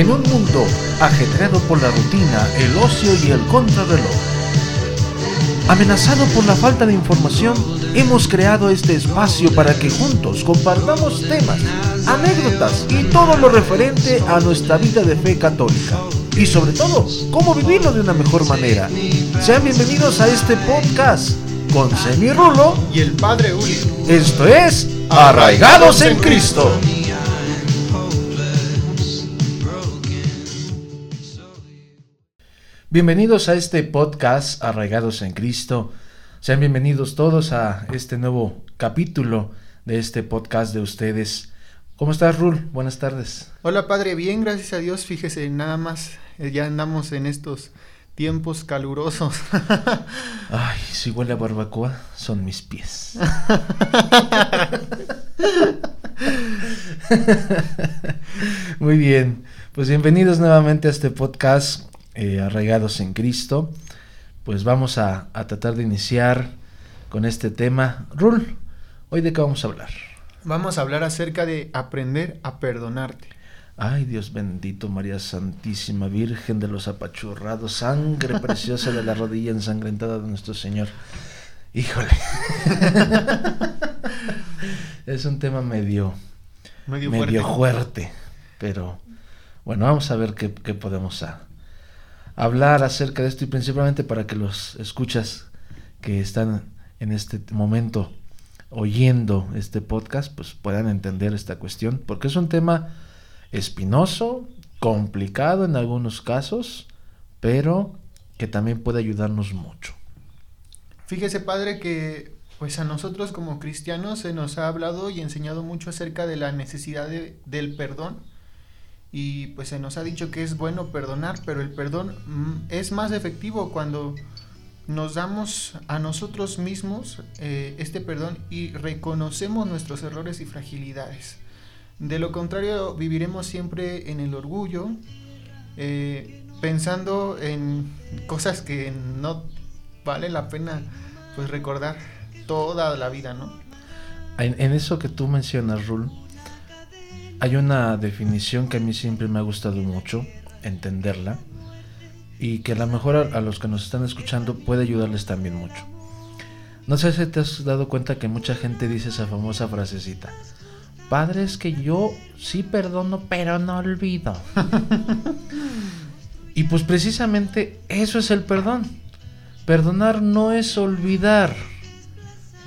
En un mundo ajetreado por la rutina, el ocio y el contrarreloj. Amenazado por la falta de información, hemos creado este espacio para que juntos compartamos temas, anécdotas y todo lo referente a nuestra vida de fe católica. Y sobre todo, cómo vivirlo de una mejor manera. Sean bienvenidos a este podcast con Semi Rulo y el Padre Uli. Esto es Arraigados en Cristo. Bienvenidos a este podcast Arraigados en Cristo. Sean bienvenidos todos a este nuevo capítulo de este podcast de ustedes. ¿Cómo estás, Rul? Buenas tardes. Hola, Padre. Bien, gracias a Dios. Fíjese, nada más, eh, ya andamos en estos tiempos calurosos. Ay, si huele a barbacoa, son mis pies. Muy bien, pues bienvenidos nuevamente a este podcast eh, arraigados en Cristo, pues vamos a, a, tratar de iniciar con este tema. Rul, ¿hoy de qué vamos a hablar? Vamos a hablar acerca de aprender a perdonarte. Ay, Dios bendito, María Santísima, Virgen de los apachurrados, sangre preciosa de la rodilla ensangrentada de nuestro Señor. Híjole. es un tema medio, medio, medio fuerte. fuerte. pero bueno, vamos a ver qué, qué podemos a, hablar acerca de esto y principalmente para que los escuchas que están en este momento oyendo este podcast pues puedan entender esta cuestión porque es un tema espinoso, complicado en algunos casos, pero que también puede ayudarnos mucho. Fíjese padre que pues a nosotros como cristianos se nos ha hablado y enseñado mucho acerca de la necesidad de, del perdón y pues se nos ha dicho que es bueno perdonar, pero el perdón mm, es más efectivo cuando nos damos a nosotros mismos eh, este perdón y reconocemos nuestros errores y fragilidades. De lo contrario, viviremos siempre en el orgullo, eh, pensando en cosas que no vale la pena pues recordar toda la vida, ¿no? En, en eso que tú mencionas, Rul, hay una definición que a mí siempre me ha gustado mucho entenderla y que a lo mejor a, los que nos están escuchando puede ayudarles también mucho. No sé si te has dado cuenta que mucha gente dice esa famosa frasecita. Padre, es que yo sí perdono, pero no olvido. y pues precisamente eso es el perdón. Perdonar no es olvidar.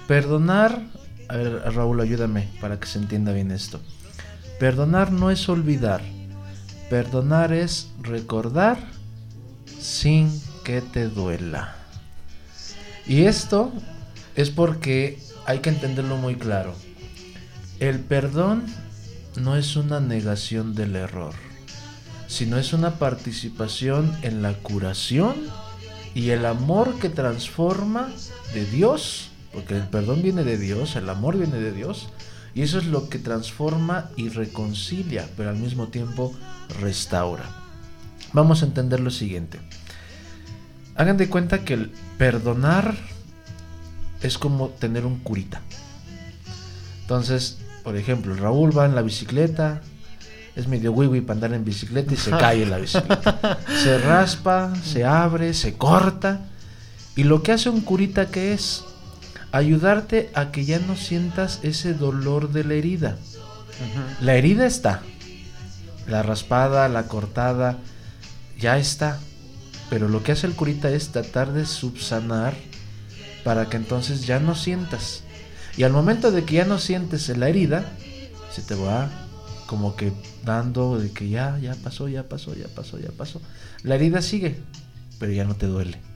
Perdonar... A ver, Raúl, ayúdame para que se entienda bien esto. Perdonar no es olvidar. Perdonar es recordar sin que te duela. Y esto es porque hay que entenderlo muy claro. El perdón no es una negación del error, sino es una participación en la curación y el amor que transforma de Dios, porque el perdón viene de Dios, el amor viene de Dios, y eso es lo que transforma y reconcilia, pero al mismo tiempo restaura. Vamos a entender lo siguiente. Hagan de cuenta que el perdonar es como tener un curita. Entonces, por ejemplo, Raúl va en la bicicleta, es medio wiwi para andar en bicicleta y se cae en la bicicleta. Se raspa, se abre, se corta. Y lo que hace un curita que es ayudarte a que ya no sientas ese dolor de la herida. La herida está. La raspada, la cortada, ya está. Pero lo que hace el curita es tratar de subsanar para que entonces ya no sientas. Y al momento de que ya no sientes la herida, se te va como que dando de que ya, ya pasó, ya pasó, ya pasó, ya pasó. La herida sigue, pero ya no te duele.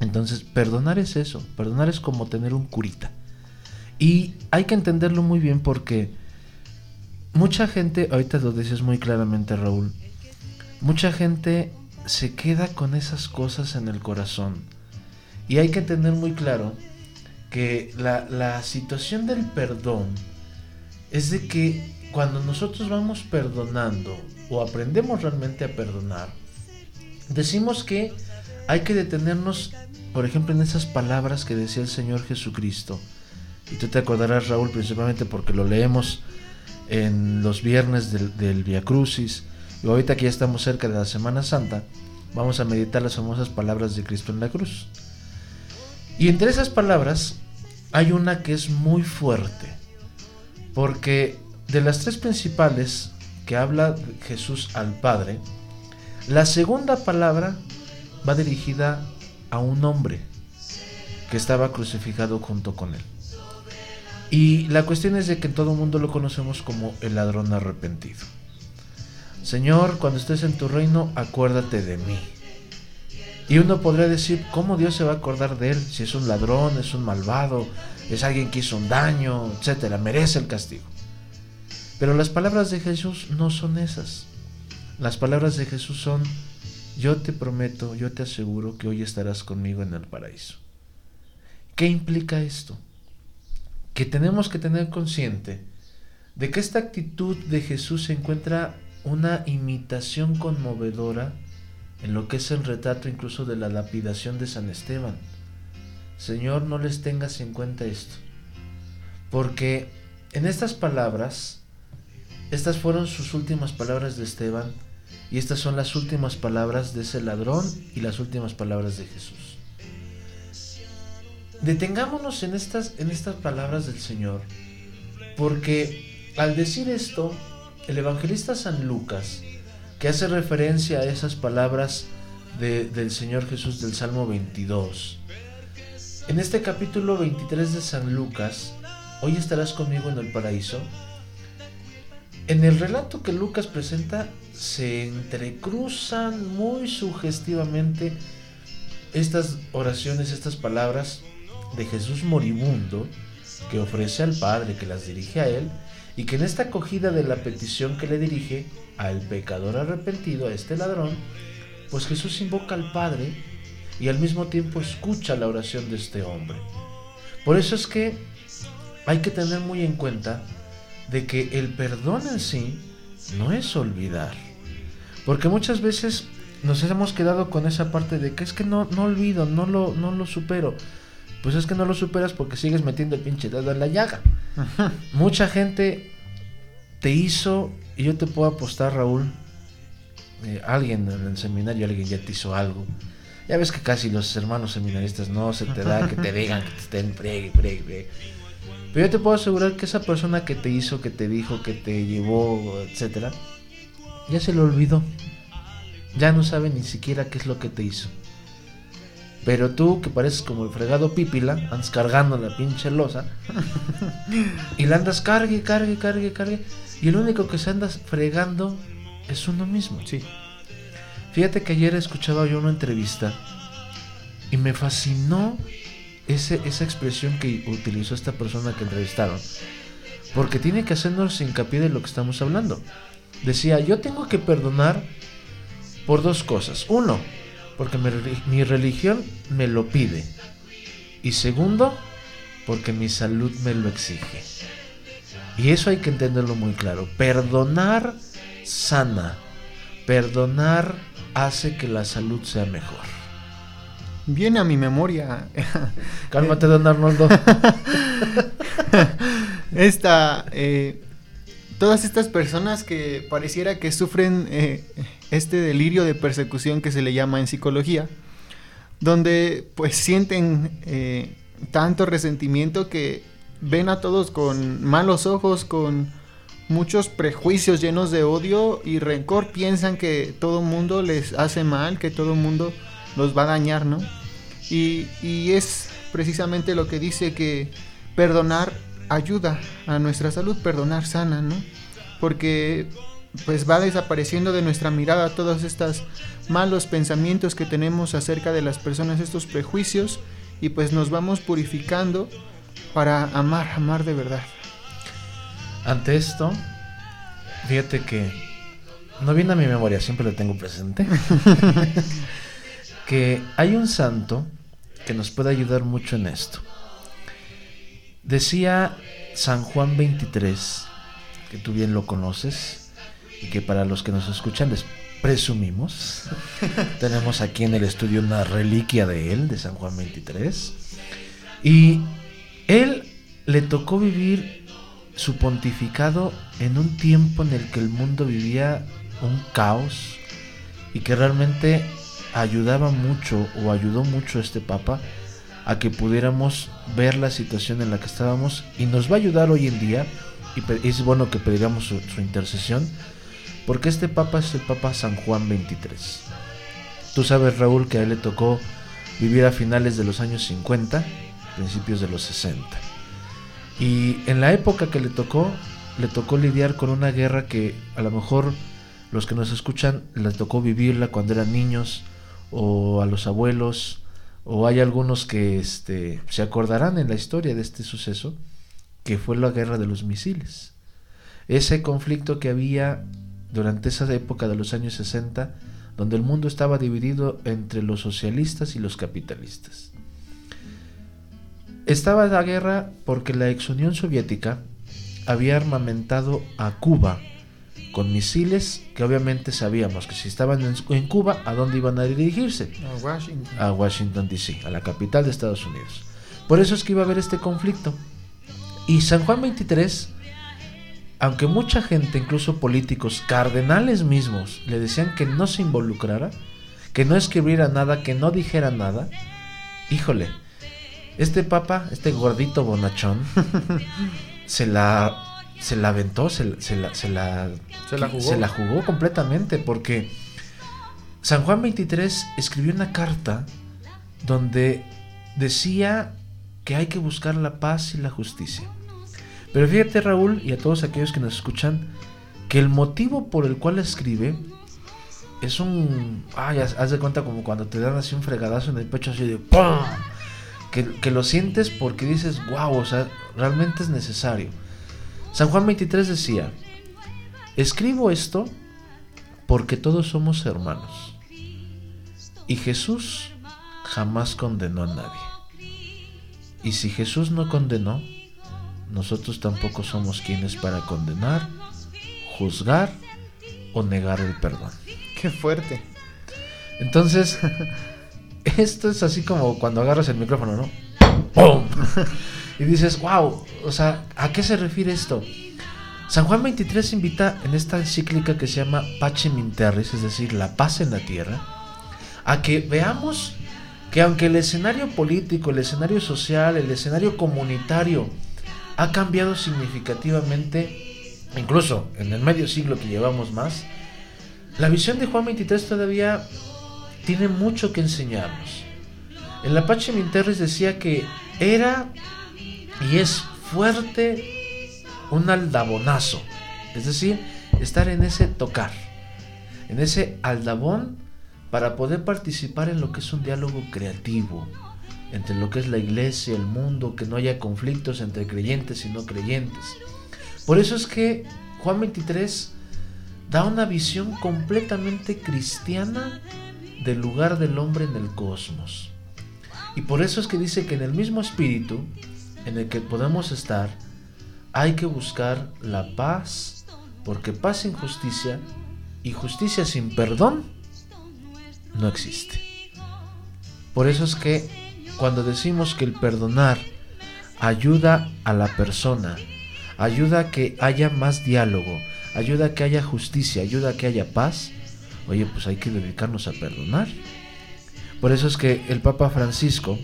Entonces, perdonar es eso, perdonar es como tener un curita. Y hay que entenderlo muy bien porque mucha gente, ahorita lo dices muy claramente Raúl, mucha gente se queda con esas cosas en el corazón. Y hay que tener muy claro que la, la situación del perdón es de que cuando nosotros vamos perdonando o aprendemos realmente a perdonar, decimos que hay que detenernos, por ejemplo, en esas palabras que decía el Señor Jesucristo. Y tú te acordarás, Raúl, principalmente porque lo leemos en los viernes del, del Via Crucis. Y ahorita que ya estamos cerca de la Semana Santa, vamos a meditar las famosas palabras de Cristo en la cruz. Y entre esas palabras hay una que es muy fuerte, porque de las tres principales que habla Jesús al Padre, la segunda palabra va dirigida a un hombre que estaba crucificado junto con él. Y la cuestión es de que todo el mundo lo conocemos como el ladrón arrepentido. Señor, cuando estés en tu reino, acuérdate de mí. Y uno podría decir, ¿cómo Dios se va a acordar de él si es un ladrón, es un malvado, es alguien que hizo un daño, etcétera, merece el castigo? Pero las palabras de Jesús no son esas. Las palabras de Jesús son, yo te prometo, yo te aseguro que hoy estarás conmigo en el paraíso. ¿Qué implica esto? Que tenemos que tener consciente de que esta actitud de Jesús se encuentra una imitación conmovedora en lo que es el retrato incluso de la lapidación de San Esteban. Señor, no les tengas en cuenta esto, porque en estas palabras, estas fueron sus últimas palabras de Esteban, y estas son las últimas palabras de ese ladrón y las últimas palabras de Jesús. Detengámonos en estas, en estas palabras del Señor, porque al decir esto, el evangelista San Lucas que hace referencia a esas palabras del Señor Jesús del Salmo 22. En este capítulo 23 de San Lucas, hoy estarás conmigo en el paraíso. En el relato que Lucas presenta se entrecruzan muy sugestivamente estas oraciones, estas palabras de Jesús moribundo que ofrece al Padre, que las dirige a Él, y que en esta acogida de la petición que le dirige al pecador arrepentido, a este ladrón, pues Jesús invoca al Padre y al mismo tiempo escucha la oración de este hombre. Por eso es que hay que tener muy en cuenta de que el perdón en sí no es olvidar. Porque muchas veces nos hemos quedado con esa parte de que es que no, no olvido, no lo, no lo supero. Pues es que no lo superas porque sigues metiendo el pinche dedo en la llaga. Mucha gente te hizo, y yo te puedo apostar, Raúl, eh, alguien en el seminario, alguien ya te hizo algo. Ya ves que casi los hermanos seminaristas no se te da que te digan que te estén pregue, pregue, Pero yo te puedo asegurar que esa persona que te hizo, que te dijo, que te llevó, etcétera, ya se lo olvidó. Ya no sabe ni siquiera qué es lo que te hizo. Pero tú, que pareces como el fregado pípila, andas cargando la pinche losa. y la andas cargue, cargue, cargue, cargue. Y el único que se anda fregando es uno mismo. Sí. Fíjate que ayer escuchaba yo una entrevista y me fascinó esa expresión que utilizó esta persona que entrevistaron. Porque tiene que hacernos hincapié de lo que estamos hablando. Decía, yo tengo que perdonar por dos cosas. Uno, porque mi, religión me lo pide. Y segundo, porque mi salud me lo exige. Y eso hay que entenderlo muy claro. Perdonar sana. Perdonar hace que la salud sea mejor. Viene a mi memoria. Cálmate, don Arnoldo. Esta, eh, todas estas personas que pareciera que sufren eh, este delirio de persecución que se le llama en psicología, donde pues sienten eh, tanto resentimiento que ven a todos con malos ojos, con muchos prejuicios llenos de odio y rencor, piensan que todo mundo les hace mal, que todo mundo los va a dañar, ¿no? Y, y es precisamente lo que dice que perdonar ayuda a nuestra salud, perdonar sana, ¿no? Porque pues va desapareciendo de nuestra mirada todos estos malos pensamientos que tenemos acerca de las personas, estos prejuicios, y pues nos vamos purificando para amar, amar de verdad. Ante esto, fíjate que no viene a mi memoria, siempre lo tengo presente, que hay un santo que nos puede ayudar mucho en esto. Decía San Juan 23, que tú bien lo conoces, y que para los que nos escuchan les presumimos. Tenemos aquí en el estudio una reliquia de él, de San Juan 23. Y él le tocó vivir su pontificado en un tiempo en el que el mundo vivía un caos y que realmente ayudaba mucho o ayudó mucho este Papa a que pudiéramos ver la situación en la que estábamos y nos va a ayudar hoy en día y es bueno que pediramos su, intercesión porque este Papa es el Papa San Juan 23. Tú sabes Raúl que a él le tocó vivir a finales de los años 50, principios de los 60. Y en la época que le tocó, le tocó lidiar con una guerra que a lo mejor los que nos escuchan les tocó vivirla cuando eran niños o a los abuelos o hay algunos que este, se acordarán en la historia de este suceso que fue la guerra de los misiles. Ese conflicto que había durante esa época de los años 60 donde el mundo estaba dividido entre los socialistas y los capitalistas. Estaba la guerra porque la ex Unión Soviética había armamentado a Cuba con misiles que obviamente sabíamos que si estaban en, Cuba, ¿a dónde iban a dirigirse? A Washington. A Washington, D.C., a la capital de Estados Unidos. Por eso es que iba a haber este conflicto. Y San Juan 23, aunque mucha gente, incluso políticos, cardenales mismos, le decían que no se involucrara, que no escribiera nada, que no dijera nada, híjole, este papa, este gordito bonachón, se la se la aventó, se, se, la, se, la, se la jugó. completamente porque San Juan 23 escribió una carta donde decía que hay que buscar la paz y la justicia. Pero fíjate Raúl y a todos aquellos que nos escuchan que el motivo por el cual escribe es un... Ay, haz de cuenta como cuando te dan así un fregadazo en el pecho así de ¡pum! que, lo sientes porque dices, wow, o sea, realmente es necesario. San Juan 23 decía, escribo esto porque todos somos hermanos. Y Jesús jamás condenó a nadie. Y si Jesús no condenó, nosotros tampoco somos quienes para condenar, juzgar o negar el perdón. Qué fuerte. Entonces, esto es así como cuando agarras el micrófono, ¿no? ¡Pum! y dices, wow, o sea, ¿a qué se refiere esto? San Juan 23 invita en esta encíclica que se llama Pacem in es decir, la paz en la tierra, a que veamos que aunque el escenario político, el escenario social, el escenario comunitario ha cambiado significativamente, incluso en el medio siglo que llevamos más, la visión de Juan 23 todavía tiene mucho que enseñarnos. El Apache Minterres decía que era y es fuerte un aldabonazo, es decir, estar en ese tocar, en ese aldabón para poder participar en lo que es un diálogo creativo entre lo que es la iglesia, el mundo, que no haya conflictos entre creyentes y no creyentes. Por eso es que Juan 23 da una visión completamente cristiana del lugar del hombre en el cosmos. Y por eso es que dice que en el mismo espíritu en el que podemos estar, hay que buscar la paz, porque paz sin justicia y justicia sin perdón no existe. Por eso es que cuando decimos que el perdonar ayuda a la persona, ayuda a que haya más diálogo, ayuda a que haya justicia, ayuda a que haya paz, oye, pues hay que dedicarnos a perdonar. Por eso es que el Papa Francisco,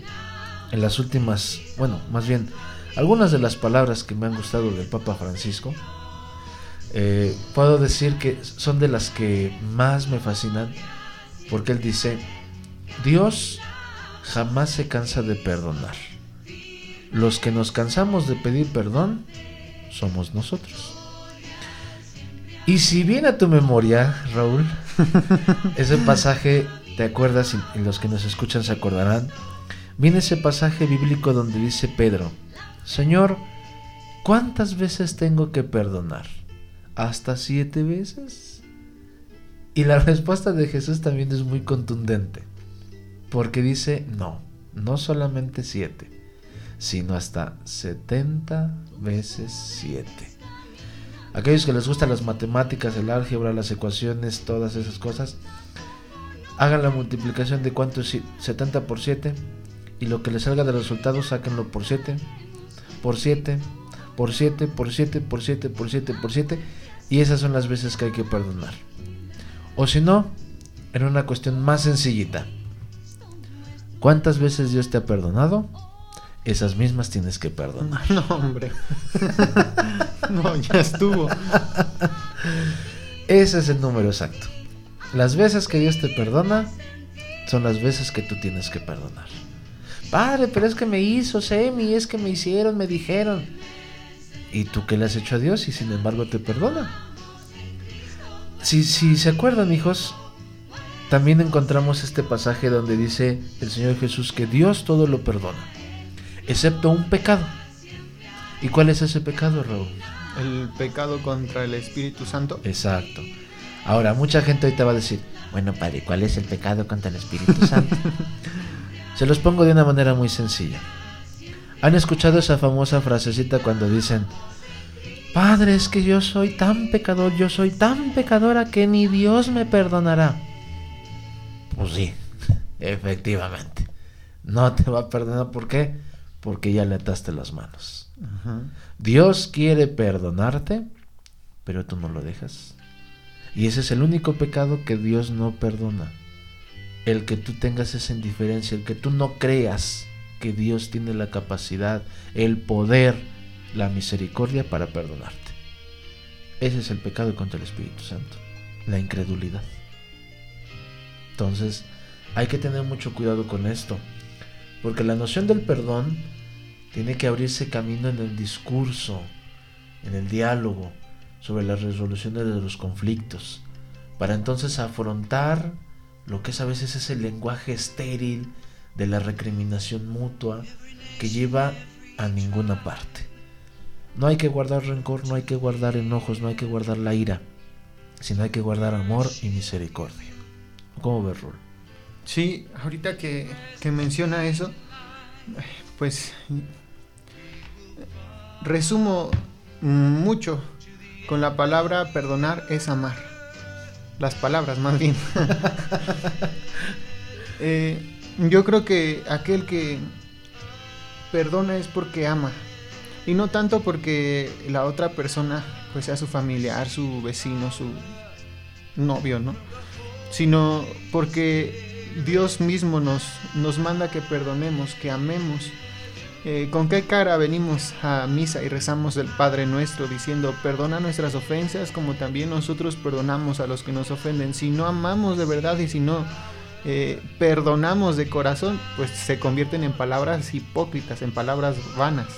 en las últimas, bueno, más bien, algunas de las palabras que me han gustado del Papa Francisco, eh, puedo decir que son de las que más me fascinan, porque él dice, Dios jamás se cansa de perdonar. Los que nos cansamos de pedir perdón somos nosotros. Y si viene a tu memoria, Raúl, ese pasaje, ¿te acuerdas? Y los que nos escuchan se acordarán. Viene ese pasaje bíblico donde dice Pedro, Señor, ¿cuántas veces tengo que perdonar? ¿Hasta siete veces? Y la respuesta de Jesús también es muy contundente, porque dice, no, no solamente siete, sino hasta setenta veces siete. Aquellos que les gustan las matemáticas, el álgebra, las ecuaciones, todas esas cosas, hagan la multiplicación de cuánto es 70 por 7 y lo que les salga de resultado sáquenlo por 7, por 7, por 7, por 7, por 7, por 7, por 7 y esas son las veces que hay que perdonar. O si no, en una cuestión más sencillita. ¿Cuántas veces Dios te ha perdonado? Esas mismas tienes que perdonar. No, hombre. no, ya estuvo. Ese es el número exacto. Las veces que Dios te perdona son las veces que tú tienes que perdonar. Padre, pero es que me hizo Semi, es que me hicieron, me dijeron. ¿Y tú qué le has hecho a Dios y sin embargo te perdona? Si, si se acuerdan, hijos, también encontramos este pasaje donde dice el Señor Jesús que Dios todo lo perdona, excepto un pecado. ¿Y cuál es ese pecado, Raúl? El pecado contra el Espíritu Santo. Exacto. Ahora, mucha gente ahorita va a decir, bueno, padre, ¿cuál es el pecado contra el Espíritu Santo? Se los pongo de una manera muy sencilla. ¿Han escuchado esa famosa frasecita cuando dicen, Padre, es que yo soy tan pecador, yo soy tan pecadora que ni Dios me perdonará? Pues sí, efectivamente. No te va a perdonar, ¿por qué? Porque ya le ataste las manos. Dios quiere perdonarte, pero tú no lo dejas. Y ese es el único pecado que Dios no perdona. El que tú tengas esa indiferencia, el que tú no creas que Dios tiene la capacidad, el poder, la misericordia para perdonarte. Ese es el pecado contra el Espíritu Santo, la incredulidad. Entonces, hay que tener mucho cuidado con esto, porque la noción del perdón tiene que abrirse camino en el discurso, en el diálogo, sobre las resoluciones de los conflictos, para entonces afrontar lo que es a veces ese lenguaje estéril de la recriminación mutua que lleva a ninguna parte. No hay que guardar rencor, no hay que guardar enojos, no hay que guardar la ira, sino hay que guardar amor y misericordia. ¿Cómo ves, Rul? Sí, ahorita que, que menciona eso, pues resumo mucho con la palabra perdonar es amar. Las palabras más bien. eh, yo creo que aquel que perdona es porque ama. Y no tanto porque la otra persona pues sea su familiar, su vecino, su novio, ¿no? Sino porque Dios mismo nos, nos manda que perdonemos, que amemos. Eh, ¿Con qué cara venimos a misa y rezamos el Padre nuestro diciendo perdona nuestras ofensas como también nosotros perdonamos a los que nos ofenden? Si no amamos de verdad y si no eh, perdonamos de corazón, pues se convierten en palabras hipócritas, en palabras vanas.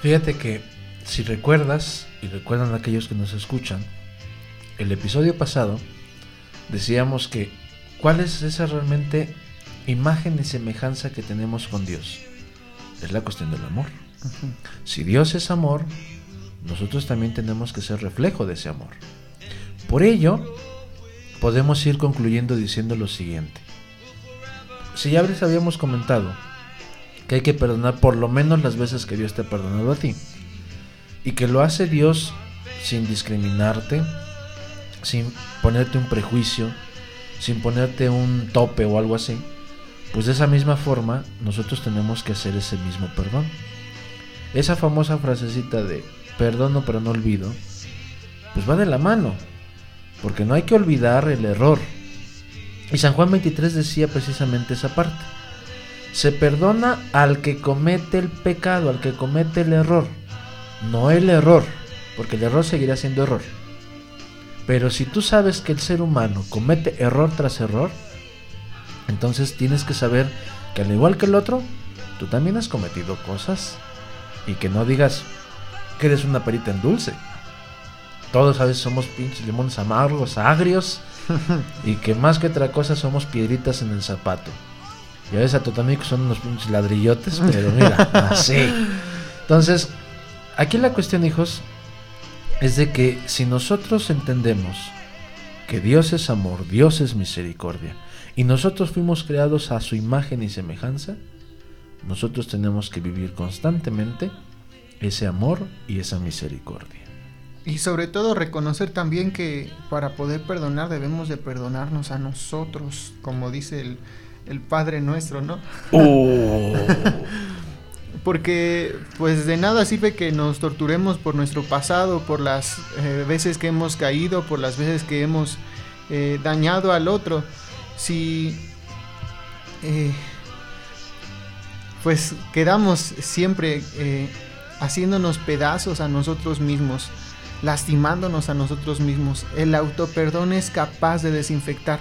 Fíjate que si recuerdas, y recuerdan aquellos que nos escuchan, el episodio pasado decíamos que cuál es esa realmente imagen y semejanza que tenemos con Dios. Es la cuestión del amor. Si Dios es amor, nosotros también tenemos que ser reflejo de ese amor. Por ello, podemos ir concluyendo diciendo lo siguiente. Si ya les habíamos comentado que hay que perdonar por lo menos las veces que Dios te ha perdonado a ti, y que lo hace Dios sin discriminarte, sin ponerte un prejuicio, sin ponerte un tope o algo así, pues de esa misma forma nosotros tenemos que hacer ese mismo perdón. Esa famosa frasecita de perdono pero no olvido, pues va de la mano porque no hay que olvidar el error. Y San Juan 23 decía precisamente esa parte. Se perdona al que comete el pecado, al que comete el error, no el error, porque el error seguirá siendo error. Pero si tú sabes que el ser humano comete error tras error, entonces tienes que saber que al igual que el otro, tú también has cometido cosas. Y que no digas que eres una perita en dulce todos a veces somos pinches limones amargos, agrios, y que más que otra cosa somos piedritas en el zapato. Y a veces a Totamik son unos pinches ladrillotes, pero mira, así. Entonces, aquí la cuestión, hijos, es de que si nosotros entendemos que Dios es amor, Dios es misericordia, y nosotros fuimos creados a su imagen y semejanza, nosotros tenemos que vivir constantemente ese amor y esa misericordia. Y sobre todo reconocer también que para poder perdonar debemos de perdonarnos a nosotros, como dice el, Padre nuestro, ¿no? Oh. Porque pues de nada sirve que nos torturemos por nuestro pasado, por las eh, veces que hemos caído, por las veces que hemos eh, dañado al otro, si eh, pues quedamos siempre eh, haciéndonos pedazos a nosotros mismos, lastimándonos a nosotros mismos, el autoperdón es capaz de desinfectar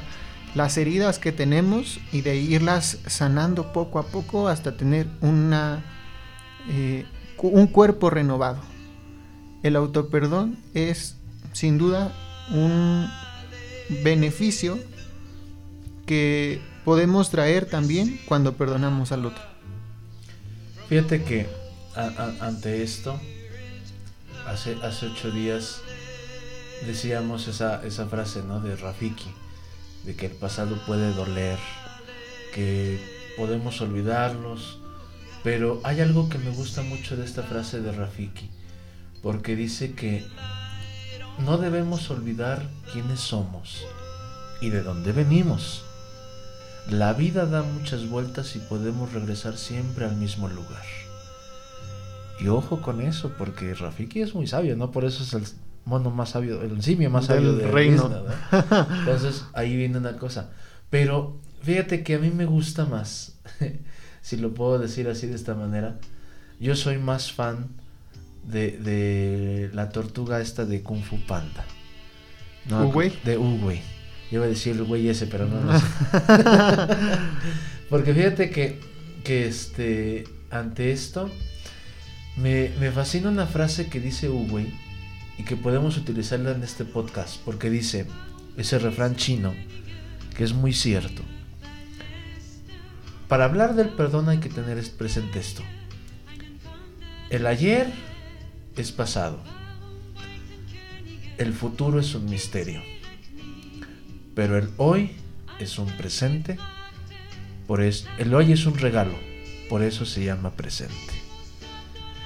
las heridas que tenemos y de irlas sanando poco a poco hasta tener una, un cuerpo renovado. El autoperdón es sin duda un beneficio que podemos traer también cuando perdonamos al otro. Fíjate que ante esto, hace, hace ocho días decíamos esa, esa frase ¿no? de Rafiki, de que el pasado puede doler, que podemos olvidarlos, pero hay algo que me gusta mucho de esta frase de Rafiki, porque dice que no debemos olvidar quiénes somos y de dónde venimos. La vida da muchas vueltas y podemos regresar siempre al mismo lugar. Y ojo con eso, porque Rafiki es muy sabio, ¿no? Por eso es el mono más sabio, el simio más sabio del reino. Entonces ahí viene una cosa. Pero fíjate que a mí me gusta más, si lo puedo decir así de esta manera, yo soy más fan de, la tortuga esta de Kung Fu Panda. No, De Uwe. Yo iba a decir el güey ese, pero no, Porque fíjate que, que este, ante esto, me, me fascina una frase que dice Uwe y que podemos utilizarla en este podcast, porque dice ese refrán chino, que es muy cierto. Para hablar del perdón hay que tener presente esto. El ayer es pasado. El futuro es un misterio. Pero el hoy es un presente. Por eso, el hoy es un regalo. Por eso se llama presente.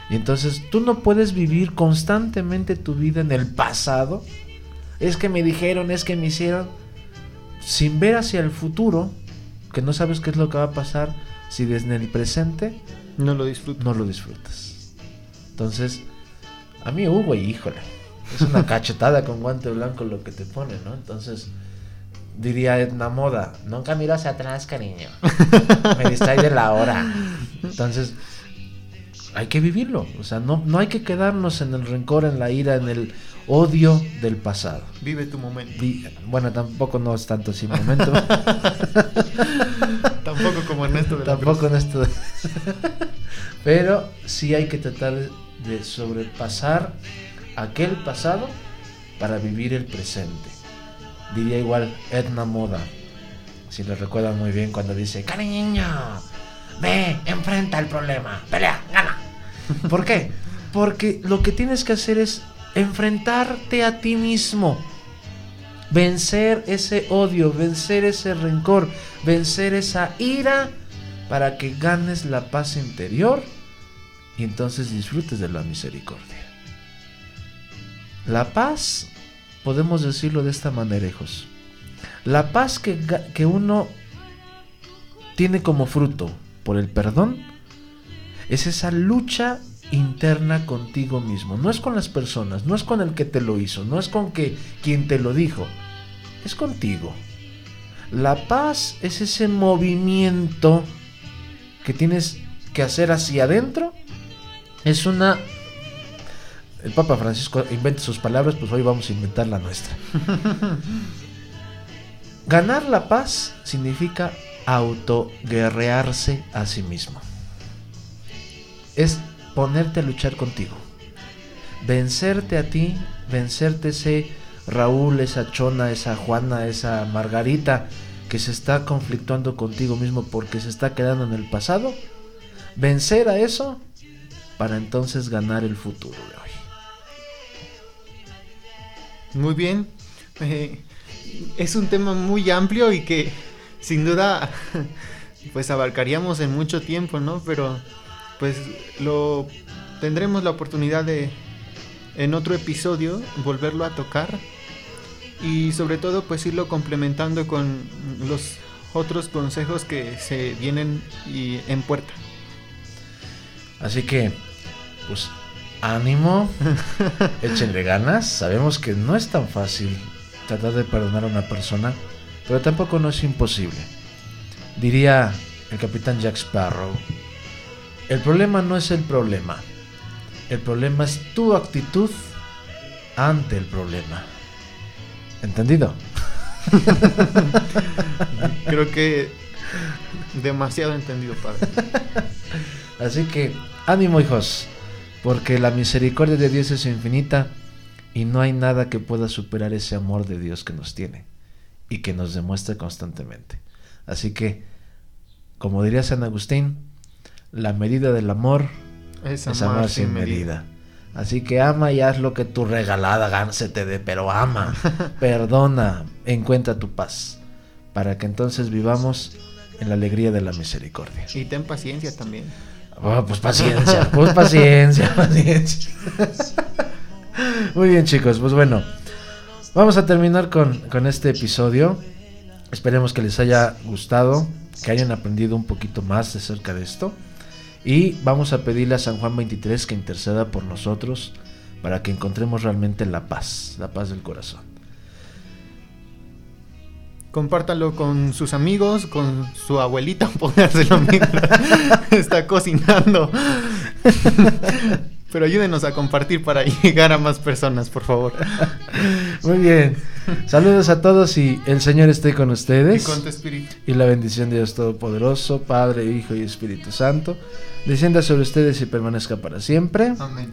Y entonces tú no puedes vivir constantemente tu vida en el pasado. Es que me dijeron, es que me hicieron. Sin ver hacia el futuro, que no sabes qué es lo que va a pasar si desde el presente no lo disfrutas. No lo disfrutas. Entonces, a mí, Hugo, híjole, es una cachetada con guante blanco lo que te pone, ¿no? Entonces, diría Edna Moda, nunca miro hacia atrás, cariño. Me distrae de la hora. Entonces, hay que vivirlo. O sea, no, no hay que quedarnos en el rencor, en la ira, en el odio del pasado. Vive tu momento. bueno, tampoco no es tanto así momento. tampoco como Ernesto de Tampoco en esto. Pero sí hay que tratar de sobrepasar aquel pasado para vivir el presente. Diría igual Edna Moda, si lo recuerdan muy bien, cuando dice, cariño, ve, enfrenta el problema, pelea, gana. ¿Por qué? Porque lo que tienes que hacer es enfrentarte a ti mismo. Vencer ese odio, vencer ese rencor, vencer esa ira para que ganes la paz interior y entonces disfrutes de la misericordia. La paz, podemos decirlo de esta manera, hijos. La paz que, que uno tiene como fruto por el perdón es esa lucha interna contigo mismo. No es con las personas, no es con el que te lo hizo, no es con que quien te lo dijo, es contigo. La paz es ese movimiento que tienes que hacer hacia adentro es una... El Papa Francisco inventa sus palabras, pues hoy vamos a inventar la nuestra. Ganar la paz significa autoguerrearse a sí mismo. Es ponerte a luchar contigo. Vencerte a ti, vencerte ese Raúl, esa Chona, esa Juana, esa Margarita que se está conflictuando contigo mismo porque se está quedando en el pasado. Vencer a eso para entonces ganar el futuro de hoy. Muy bien. Eh, es un tema muy amplio y que sin duda pues abarcaríamos en mucho tiempo, ¿no? Pero pues lo tendremos la oportunidad de en otro episodio volverlo a tocar y sobre todo pues irlo complementando con los otros consejos que se vienen y en puerta. Así que pues ánimo, échenle ganas. Sabemos que no es tan fácil tratar de perdonar a una persona, pero tampoco no es imposible. Diría el capitán Jack Sparrow, el problema no es el problema, el problema es tu actitud ante el problema. ¿Entendido? Creo que demasiado entendido, padre. Así que ánimo hijos, porque la misericordia de Dios es infinita y no hay nada que pueda superar ese amor de Dios que nos tiene y que nos demuestra constantemente. Así que, como diría San Agustín, la medida del amor es amar, sin medida. Así que ama y haz lo que tu regalada gana se te dé, pero ama, perdona, encuentra tu paz, para que entonces vivamos en la alegría de la misericordia. Y ten paciencia también. Oh, pues paciencia, pues paciencia, paciencia. Muy bien chicos, pues bueno, vamos a terminar con, con este episodio. Esperemos que les haya gustado, que hayan aprendido un poquito más acerca de esto. Y vamos a pedirle a San Juan 23 que interceda por nosotros para que encontremos realmente la paz, la paz del corazón. Compártalo con sus amigos, con su abuelita, pónganselo mientras está cocinando. Pero ayúdenos a compartir para llegar a más personas, por favor. Muy bien. Saludos a todos y el Señor esté con ustedes. Y con tu espíritu. Y la bendición de Dios Todopoderoso, Padre, Hijo y Espíritu Santo, descienda sobre ustedes y permanezca para siempre. Amén.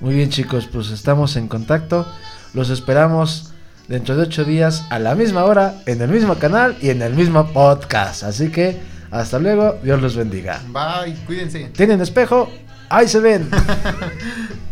Muy bien, chicos, pues estamos en contacto. Los esperamos dentro de ocho días a la misma hora, en el mismo canal y en el mismo podcast. Así que hasta luego, Dios los bendiga. Bye, cuídense. ¿Tienen espejo? Ahí se ven.